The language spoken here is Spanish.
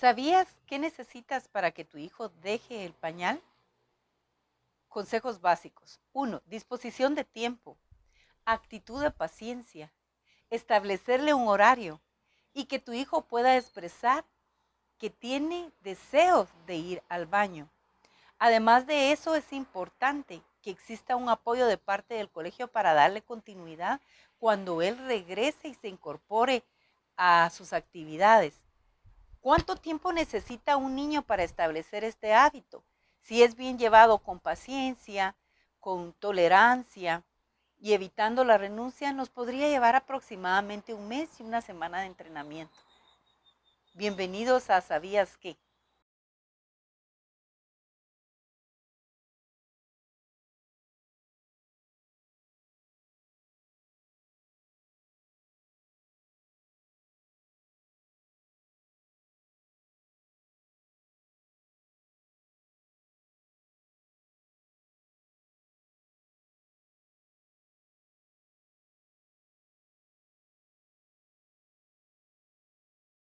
¿Sabías qué necesitas para que tu hijo deje el pañal? Consejos básicos. 1. Disposición de tiempo. Actitud de paciencia. Establecerle un horario y que tu hijo pueda expresar que tiene deseos de ir al baño. Además de eso, es importante que exista un apoyo de parte del colegio para darle continuidad cuando él regrese y se incorpore a sus actividades. ¿Cuánto tiempo necesita un niño para establecer este hábito? Si es bien llevado con paciencia, con tolerancia y evitando la renuncia, nos podría llevar aproximadamente un mes y una semana de entrenamiento. Bienvenidos a ¿Sabías qué?